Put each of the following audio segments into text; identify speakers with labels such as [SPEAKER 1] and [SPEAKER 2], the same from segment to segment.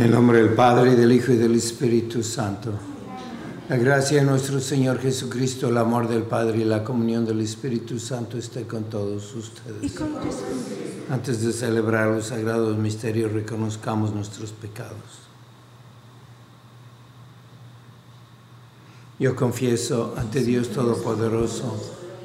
[SPEAKER 1] En el nombre del Padre, del Hijo y del Espíritu Santo. La gracia de nuestro Señor Jesucristo, el amor del Padre y la comunión del Espíritu Santo esté con todos ustedes. Antes de celebrar los sagrados misterios, reconozcamos nuestros pecados. Yo confieso ante Dios Todopoderoso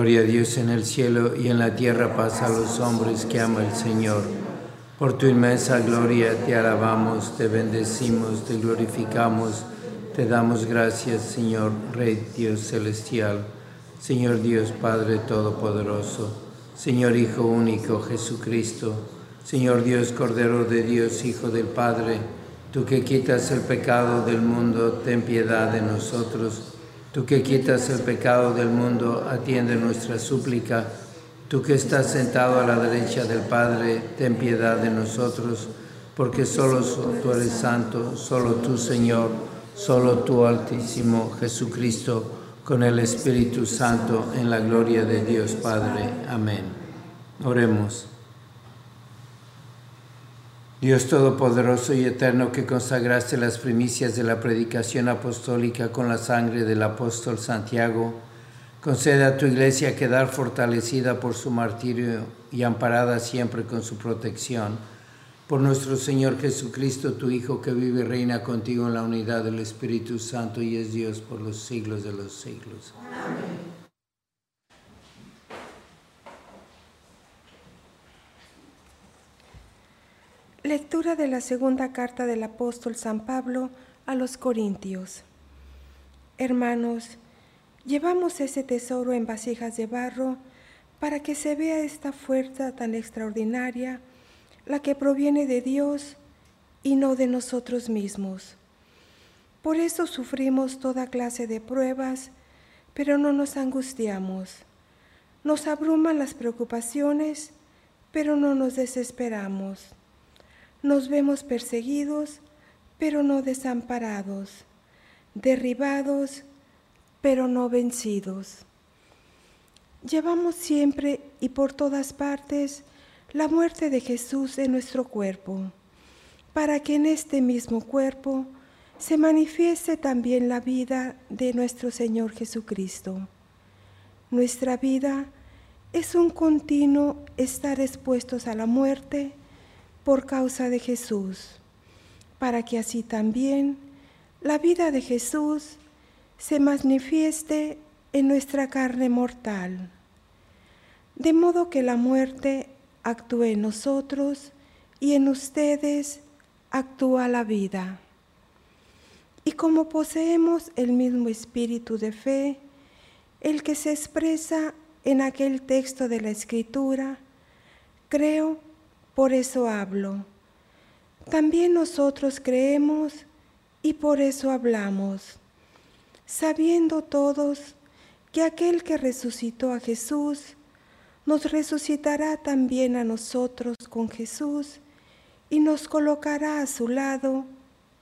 [SPEAKER 1] Gloria a Dios en el cielo y en la tierra paz a los hombres que ama el Señor. Por tu inmensa gloria te alabamos, te bendecimos, te glorificamos, te damos gracias, Señor, Rey Dios celestial, Señor Dios Padre Todopoderoso, Señor Hijo único Jesucristo, Señor Dios Cordero de Dios, Hijo del Padre, tú que quitas el pecado del mundo, ten piedad de nosotros. Tú que quitas el pecado del mundo, atiende nuestra súplica. Tú que estás sentado a la derecha del Padre, ten piedad de nosotros, porque solo tú eres santo, solo tú Señor, solo tú Altísimo Jesucristo, con el Espíritu Santo, en la gloria de Dios Padre. Amén. Oremos. Dios Todopoderoso y Eterno que consagraste las primicias de la predicación apostólica con la sangre del apóstol Santiago, concede a tu iglesia quedar fortalecida por su martirio y amparada siempre con su protección. Por nuestro Señor Jesucristo, tu Hijo, que vive y reina contigo en la unidad del Espíritu Santo y es Dios por los siglos de los siglos. Amén.
[SPEAKER 2] Lectura de la segunda carta del apóstol San Pablo a los Corintios. Hermanos, llevamos ese tesoro en vasijas de barro para que se vea esta fuerza tan extraordinaria, la que proviene de Dios y no de nosotros mismos. Por eso sufrimos toda clase de pruebas, pero no nos angustiamos. Nos abruman las preocupaciones, pero no nos desesperamos nos vemos perseguidos, pero no desamparados, derribados, pero no vencidos. llevamos siempre y por todas partes la muerte de Jesús en nuestro cuerpo, para que en este mismo cuerpo se manifieste también la vida de nuestro Señor Jesucristo. Nuestra vida es un continuo estar expuestos a la muerte por causa de Jesús, para que así también la vida de Jesús se manifieste en nuestra carne mortal, de modo que la muerte actúe en nosotros y en ustedes actúa la vida. Y como poseemos el mismo espíritu de fe, el que se expresa en aquel texto de la Escritura, creo, por eso hablo. También nosotros creemos y por eso hablamos, sabiendo todos que aquel que resucitó a Jesús nos resucitará también a nosotros con Jesús y nos colocará a su lado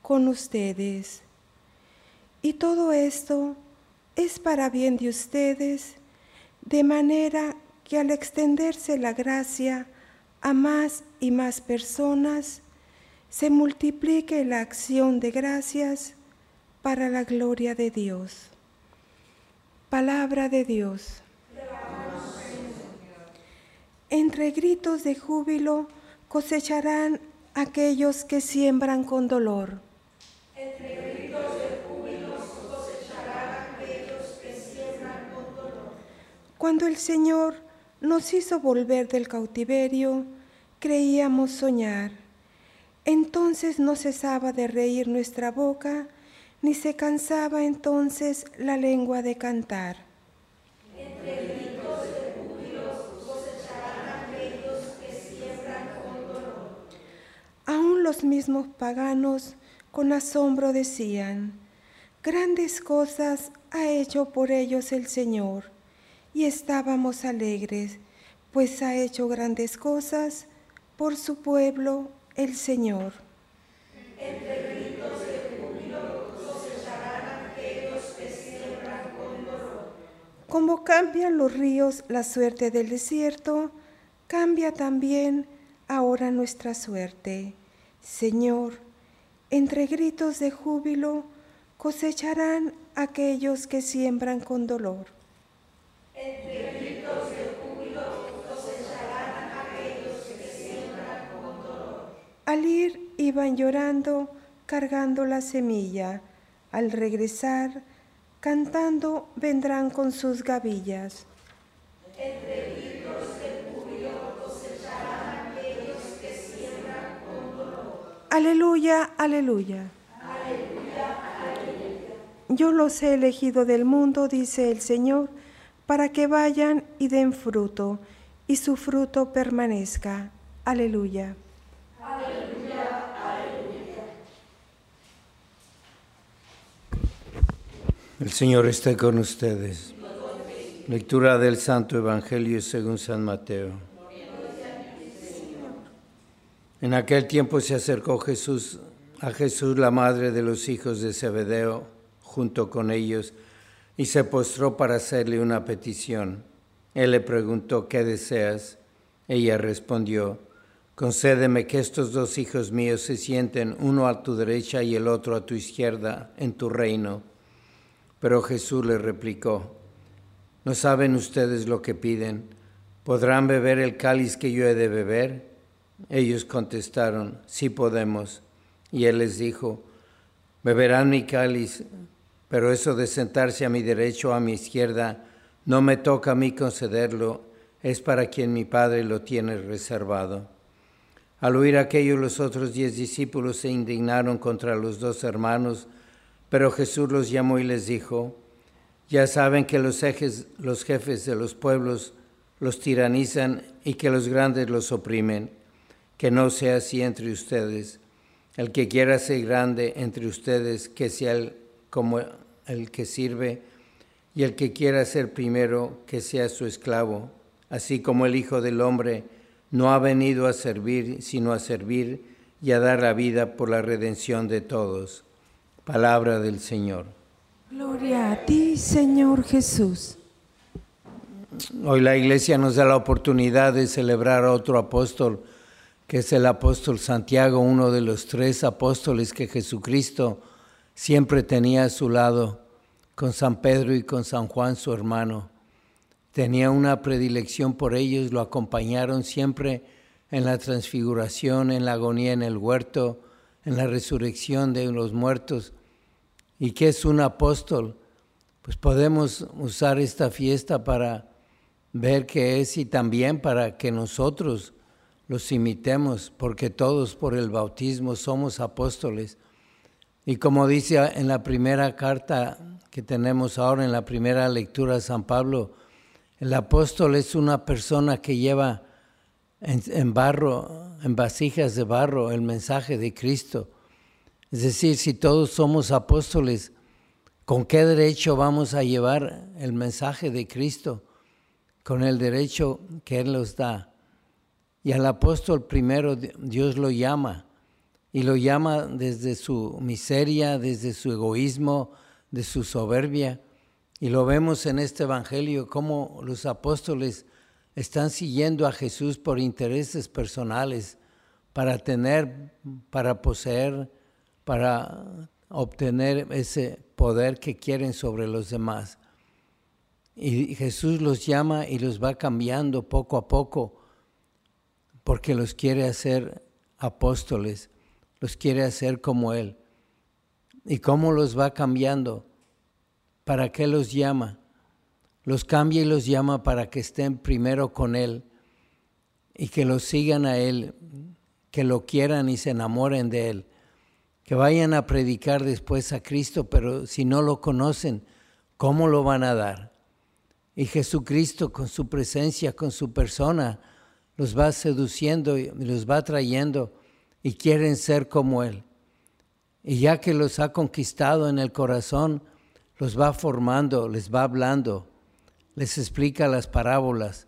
[SPEAKER 2] con ustedes. Y todo esto es para bien de ustedes, de manera que al extenderse la gracia a más y más personas, se multiplique la acción de gracias para la gloria de Dios. Palabra de Dios. Entre gritos de júbilo cosecharán aquellos que siembran con dolor. Cuando el Señor nos hizo volver del cautiverio, creíamos soñar. Entonces no cesaba de reír nuestra boca, ni se cansaba entonces la lengua de cantar. Entre gritos de júbilo cosecharán aquellos que siembran con dolor. Aún los mismos paganos con asombro decían, grandes cosas ha hecho por ellos el Señor y estábamos alegres, pues ha hecho grandes cosas por su pueblo el Señor. Entre gritos de júbilo cosecharán aquellos que siembran con dolor. Como cambian los ríos la suerte del desierto, cambia también ahora nuestra suerte. Señor, entre gritos de júbilo cosecharán aquellos que siembran con dolor. Al ir iban llorando, cargando la semilla. Al regresar, cantando, vendrán con sus gavillas. Entre gritos de júbilo cosecharán aquellos que siembran con dolor. Aleluya, aleluya. Aleluya, aleluya. Yo los he elegido del mundo, dice el Señor para que vayan y den fruto, y su fruto permanezca. Aleluya. Aleluya, aleluya.
[SPEAKER 1] El Señor esté con ustedes. Lectura del Santo Evangelio según San Mateo. En aquel tiempo se acercó Jesús a Jesús la madre de los hijos de Zebedeo, junto con ellos, y se postró para hacerle una petición. Él le preguntó, ¿qué deseas? Ella respondió, concédeme que estos dos hijos míos se sienten uno a tu derecha y el otro a tu izquierda en tu reino. Pero Jesús le replicó, ¿no saben ustedes lo que piden? ¿Podrán beber el cáliz que yo he de beber? Ellos contestaron, sí podemos. Y él les dijo, beberán mi cáliz pero eso de sentarse a mi derecho o a mi izquierda no me toca a mí concederlo, es para quien mi Padre lo tiene reservado. Al oír aquello, los otros diez discípulos se indignaron contra los dos hermanos, pero Jesús los llamó y les dijo, ya saben que los, los jefes de los pueblos los tiranizan y que los grandes los oprimen, que no sea así entre ustedes. El que quiera ser grande entre ustedes, que sea el como el que sirve, y el que quiera ser primero, que sea su esclavo, así como el Hijo del Hombre no ha venido a servir, sino a servir y a dar la vida por la redención de todos. Palabra del Señor.
[SPEAKER 2] Gloria a ti, Señor Jesús.
[SPEAKER 1] hoy la iglesia nos da la oportunidad de celebrar a otro apóstol, que es el apóstol Santiago, uno de los tres apóstoles que Jesucristo siempre tenía a su lado, con San Pedro y con San Juan, su hermano. Tenía una predilección por ellos, lo acompañaron siempre en la transfiguración, en la agonía en el huerto, en la resurrección de los muertos. ¿Y qué es un apóstol? Pues podemos usar esta fiesta para ver qué es y también para que nosotros los imitemos, porque todos por el bautismo somos apóstoles. Y como dice en la primera carta que tenemos ahora, en la primera lectura de San Pablo, el apóstol es una persona que lleva en, barro, en vasijas de barro, el mensaje de Cristo. Es decir, si todos somos apóstoles, ¿con qué derecho vamos a llevar el mensaje de Cristo? Con el derecho que Él nos da. Y al apóstol primero Dios lo llama, y lo llama desde su miseria, desde su egoísmo, de su soberbia. Y lo vemos en este Evangelio, cómo los apóstoles están siguiendo a Jesús por intereses personales, para tener, para poseer, para obtener ese poder que quieren sobre los demás. Y Jesús los llama y los va cambiando poco a poco, porque los quiere hacer apóstoles, los quiere hacer como Él. ¿Y cómo los va cambiando? ¿Para qué los llama? los cambia y los llama para que estén primero con Él y que lo sigan a Él, que lo quieran y se enamoren de Él, que vayan a predicar después a Cristo, pero si no lo conocen, ¿cómo lo van a dar? Y Jesucristo con su presencia, con su persona, los va seduciendo y los va trayendo y quieren ser como Él. Y ya que los ha conquistado en el corazón, los va formando, les va hablando, les explica las parábolas.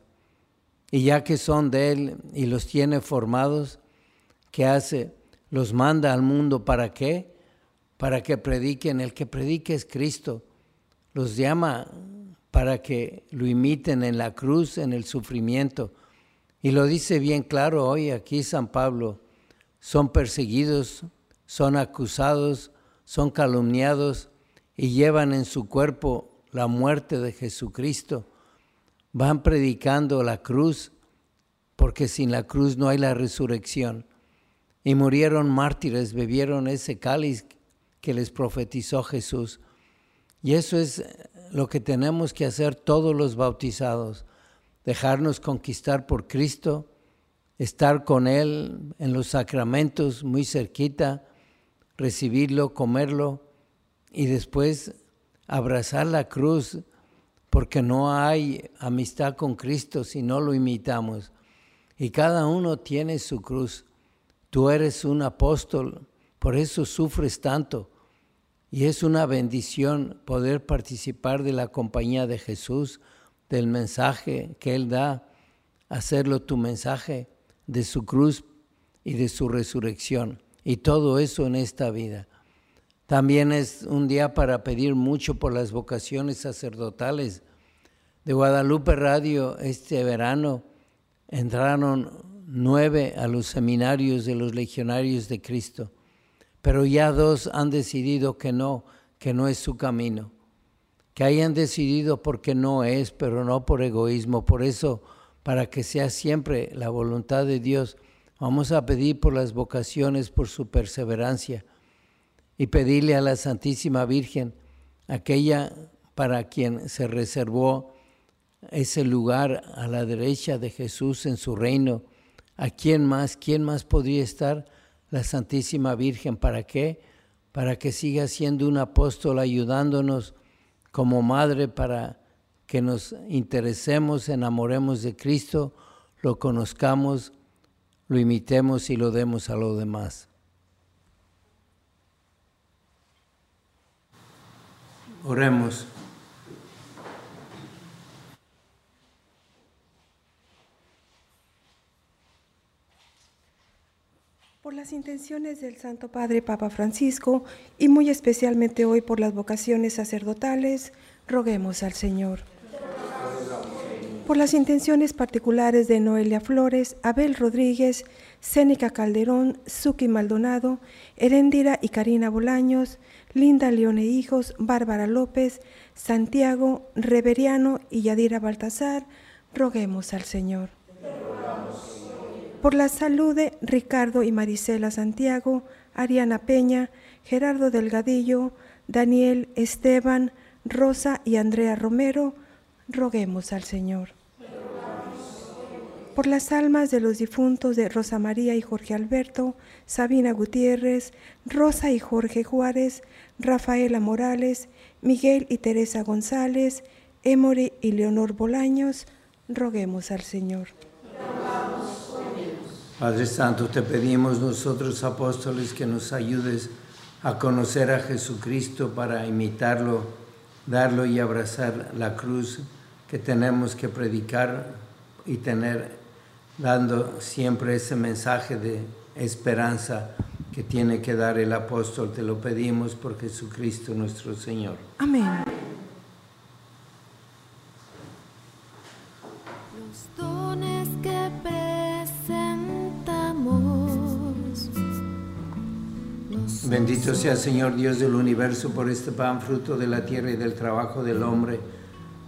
[SPEAKER 1] Y ya que son de Él y los tiene formados, ¿qué hace? Los manda al mundo para qué? Para que prediquen. El que predique es Cristo. Los llama para que lo imiten en la cruz, en el sufrimiento. Y lo dice bien claro hoy aquí San Pablo. Son perseguidos, son acusados, son calumniados y llevan en su cuerpo la muerte de Jesucristo. Van predicando la cruz, porque sin la cruz no hay la resurrección. Y murieron mártires, bebieron ese cáliz que les profetizó Jesús. Y eso es lo que tenemos que hacer todos los bautizados, dejarnos conquistar por Cristo, estar con Él en los sacramentos muy cerquita, recibirlo, comerlo y después abrazar la cruz, porque no hay amistad con Cristo si no lo imitamos. Y cada uno tiene su cruz. Tú eres un apóstol, por eso sufres tanto. Y es una bendición poder participar de la compañía de Jesús, del mensaje que Él da, hacerlo tu mensaje de su cruz y de su resurrección. Y todo eso en esta vida. También es un día para pedir mucho por las vocaciones sacerdotales. De Guadalupe Radio este verano entraron nueve a los seminarios de los legionarios de Cristo, pero ya dos han decidido que no, que no es su camino, que hayan decidido porque no es, pero no por egoísmo. Por eso, para que sea siempre la voluntad de Dios, vamos a pedir por las vocaciones, por su perseverancia y pedirle a la Santísima Virgen, aquella para quien se reservó ese lugar a la derecha de Jesús en su reino, ¿a quién más? ¿Quién más podría estar? La Santísima Virgen, ¿para qué? Para que siga siendo un apóstol ayudándonos como madre para que nos interesemos, enamoremos de Cristo, lo conozcamos, lo imitemos y lo demos a los demás. Oremos.
[SPEAKER 2] Por las intenciones del Santo Padre Papa Francisco y muy especialmente hoy por las vocaciones sacerdotales, roguemos al Señor por las intenciones particulares de Noelia Flores, Abel Rodríguez, Cénica Calderón, Suki Maldonado, Herendira y Karina Bolaños, Linda Leone Hijos, Bárbara López, Santiago, Reveriano y Yadira Baltasar, roguemos al Señor. Por la salud de Ricardo y Marisela Santiago, Ariana Peña, Gerardo Delgadillo, Daniel Esteban, Rosa y Andrea Romero, roguemos al Señor. Por las almas de los difuntos de Rosa María y Jorge Alberto, Sabina Gutiérrez, Rosa y Jorge Juárez, Rafaela Morales, Miguel y Teresa González, Emory y Leonor Bolaños, roguemos al Señor.
[SPEAKER 1] Padre Santo, te pedimos nosotros apóstoles que nos ayudes a conocer a Jesucristo para imitarlo, darlo y abrazar la cruz que tenemos que predicar y tener, dando siempre ese mensaje de esperanza que tiene que dar el apóstol. Te lo pedimos por Jesucristo nuestro Señor.
[SPEAKER 2] Amén.
[SPEAKER 3] Los dones que presentamos. los
[SPEAKER 1] Bendito sea Señor Dios del universo por este pan, fruto de la tierra y del trabajo del hombre,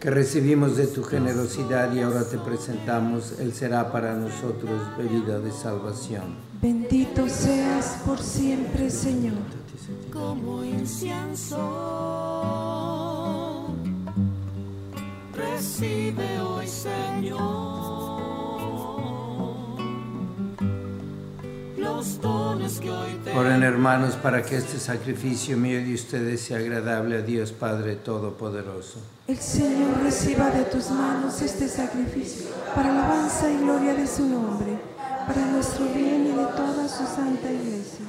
[SPEAKER 1] que recibimos de tu generosidad y ahora te presentamos. Él será para nosotros bebida de salvación.
[SPEAKER 2] Bendito seas por siempre, Señor.
[SPEAKER 3] como incienso. Recibe hoy, Señor,
[SPEAKER 1] Oren hermanos para que este sacrificio mío y de ustedes sea agradable a Dios Padre Todopoderoso.
[SPEAKER 2] El Señor reciba de tus manos este sacrificio para alabanza y gloria de su nombre, para nuestro bien y de toda su santa iglesia.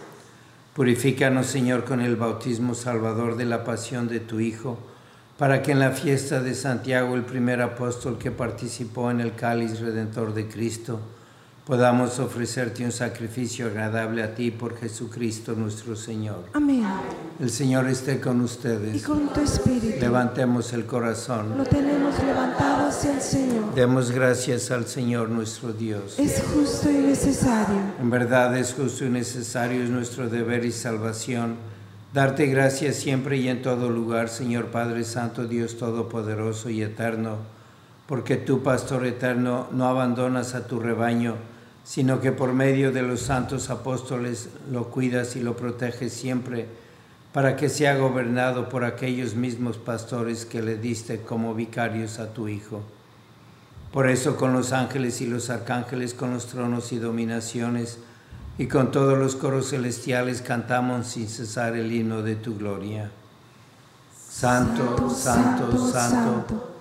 [SPEAKER 1] Purifícanos, Señor, con el bautismo salvador de la pasión de tu Hijo, para que en la fiesta de Santiago, el primer apóstol que participó en el cáliz redentor de Cristo, podamos ofrecerte un sacrificio agradable a ti por Jesucristo nuestro Señor.
[SPEAKER 2] Amén.
[SPEAKER 1] El Señor esté con
[SPEAKER 2] Y
[SPEAKER 1] ustedes.
[SPEAKER 2] con tu espíritu
[SPEAKER 1] Levantemos el corazón.
[SPEAKER 2] lo tenemos levantado hacia el Señor.
[SPEAKER 1] Demos gracias al Señor nuestro Dios.
[SPEAKER 2] Es justo y necesario.
[SPEAKER 1] En verdad es justo y necesario, es nuestro deber y salvación, darte gracias siempre y en todo lugar, Señor Padre Santo, Dios Todopoderoso y Eterno, porque tú, Pastor Eterno, no abandonas a tu rebaño, sino que por medio de los santos apóstoles lo cuidas y lo proteges siempre, para que sea gobernado por aquellos mismos pastores que le diste como vicarios a tu Hijo. Por eso con los ángeles y los arcángeles, con los tronos y dominaciones, y con todos los coros celestiales cantamos sin cesar el himno de tu gloria. Santo, santo, santo,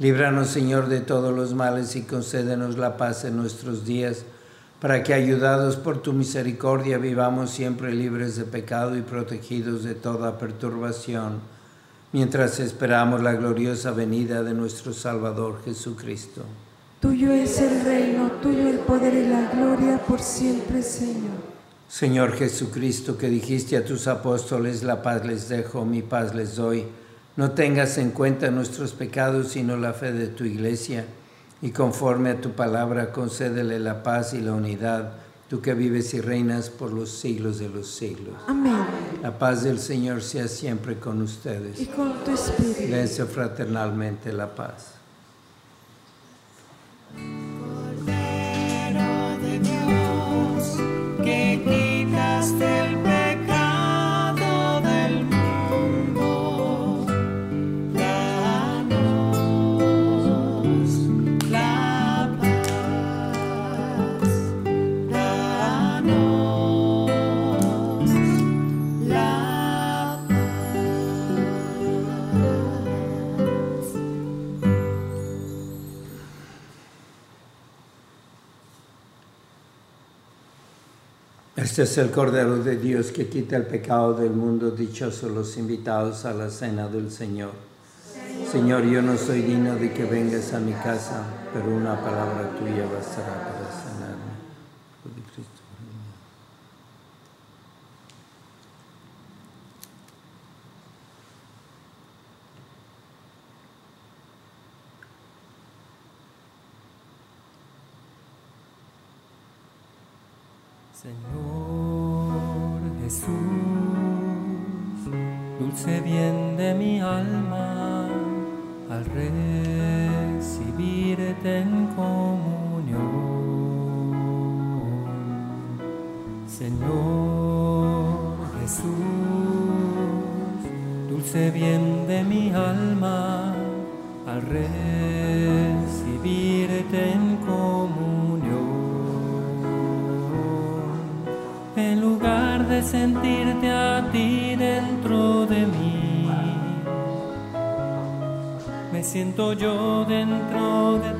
[SPEAKER 1] Líbranos, Señor, de todos los males y concédenos la paz en nuestros días, para que, ayudados por tu misericordia, vivamos siempre libres de pecado y protegidos de toda perturbación, mientras esperamos la gloriosa venida de nuestro Salvador Jesucristo.
[SPEAKER 2] Tuyo es el reino, tuyo el poder y la gloria por siempre, Señor.
[SPEAKER 1] Señor Jesucristo, que dijiste a tus apóstoles, la paz les dejo, mi paz les doy. No tengas en cuenta nuestros pecados, sino la fe de tu iglesia, y conforme a tu palabra concédele la paz y la unidad, tú que vives y reinas por los siglos de los siglos.
[SPEAKER 2] Amén.
[SPEAKER 1] La paz del Señor sea siempre con ustedes.
[SPEAKER 2] Y con tu espíritu.
[SPEAKER 1] Dense fraternalmente la paz. Este es el Cordero de Dios que quita el pecado del mundo. Dichosos los invitados a la cena del Señor. Señor, yo no soy digno de que vengas a mi casa, pero una palabra tuya bastará
[SPEAKER 4] recibirte en comunión, Señor Jesús, dulce bien de mi alma, al recibirte en comunión, en lugar de sentirte a ti dentro de mí, me siento yo dentro de ti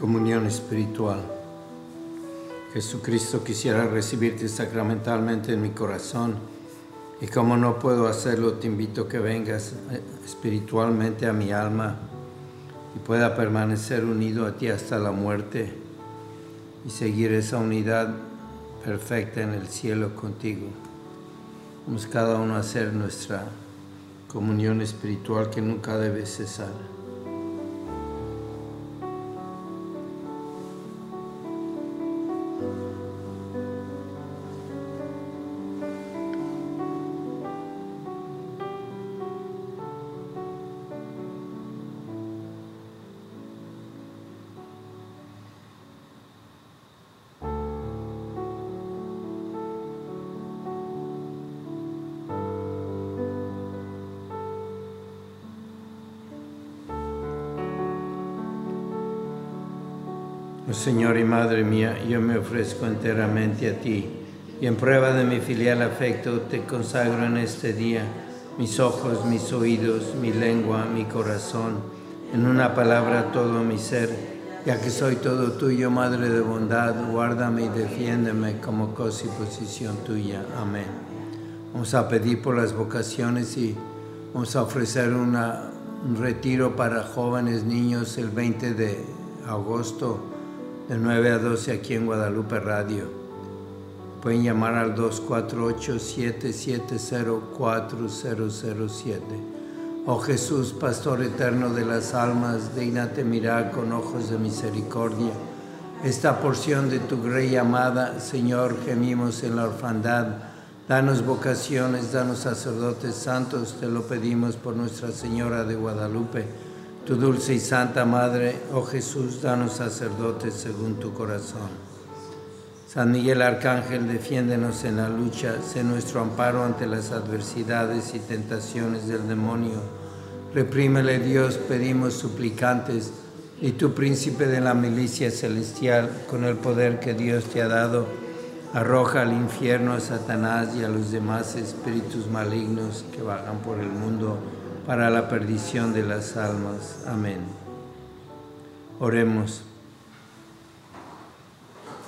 [SPEAKER 1] Comunión espiritual. Jesucristo quisiera recibirte sacramentalmente en mi corazón y como no puedo hacerlo, te invito a que vengas eh, espiritualmente a mi alma y pueda permanecer unido a ti hasta la muerte y seguir esa unidad perfecta en el cielo contigo. Vamos cada uno a hacer nuestra comunión espiritual que nunca debe cesar. Señor y Madre mía, yo me ofrezco enteramente a ti y en prueba de mi filial afecto te consagro en este día mis ojos, mis oídos, mi lengua, mi corazón, en una palabra todo mi ser, ya que soy todo tuyo, Madre de bondad, guárdame y defiéndeme como cosa y posición tuya. Amén. Vamos a pedir por las vocaciones y vamos a ofrecer un retiro para jóvenes niños el 20 de agosto de 9 a 12 aquí en Guadalupe Radio. Pueden llamar al 248-770-4007. Oh Jesús, Pastor eterno de las almas, dignate mirar con ojos de misericordia. Esta porción de tu grey amada, Señor, gemimos en la orfandad. Danos vocaciones, danos sacerdotes santos, te lo pedimos por Nuestra Señora de Guadalupe tu dulce y santa Madre, oh Jesús, danos sacerdotes según tu corazón. San Miguel Arcángel, defiéndenos en la lucha, sé nuestro amparo ante las adversidades y tentaciones del demonio. Reprímele Dios, pedimos suplicantes, y tu príncipe de la milicia celestial, con el poder que Dios te ha dado, arroja al infierno a Satanás y a los demás espíritus malignos que vagan por el mundo para la perdición de las almas. Amén. Oremos.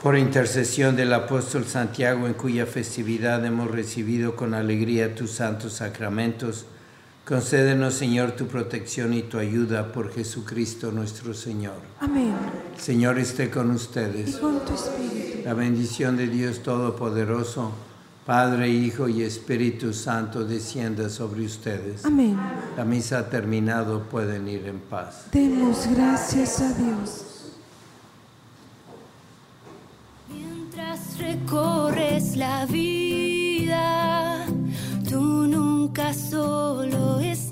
[SPEAKER 1] Por intercesión del apóstol Santiago, en cuya festividad hemos recibido con alegría tus santos sacramentos, concédenos, Señor, tu protección y tu ayuda por Jesucristo nuestro Señor.
[SPEAKER 2] Amén.
[SPEAKER 1] Señor esté con
[SPEAKER 2] Y
[SPEAKER 1] ustedes.
[SPEAKER 2] con tu espíritu.
[SPEAKER 1] La bendición de Dios Todopoderoso, Padre, Hijo y Espíritu Santo, descienda sobre ustedes.
[SPEAKER 2] Amén.
[SPEAKER 1] La misa ha terminado, pueden ir en paz.
[SPEAKER 2] Demos gracias a Dios.
[SPEAKER 3] Mientras recorres la vida, tú nunca solo estás.